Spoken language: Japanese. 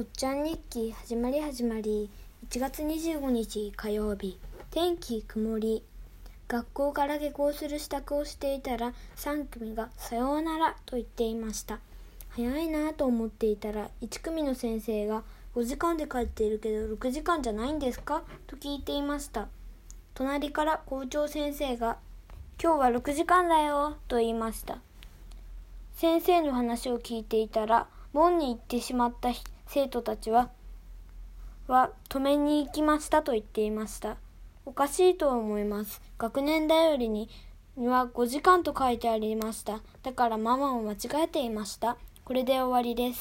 おっちゃん日記始まり始まり1月25日火曜日天気曇り。学校から下校する支度をしていたら3組がさようならと言っていました。早いなと思っていたら1組の先生が5時間で帰っているけど6時間じゃないんですか？と聞いていました。隣から校長先生が今日は6時間だよと言いました。先生の話を聞いていたら門に行ってしまった生徒たちはは止めに行きましたと言っていましたおかしいと思います。学年だよりには5時間と書いてありました。だからママも間違えていました。これで終わりです。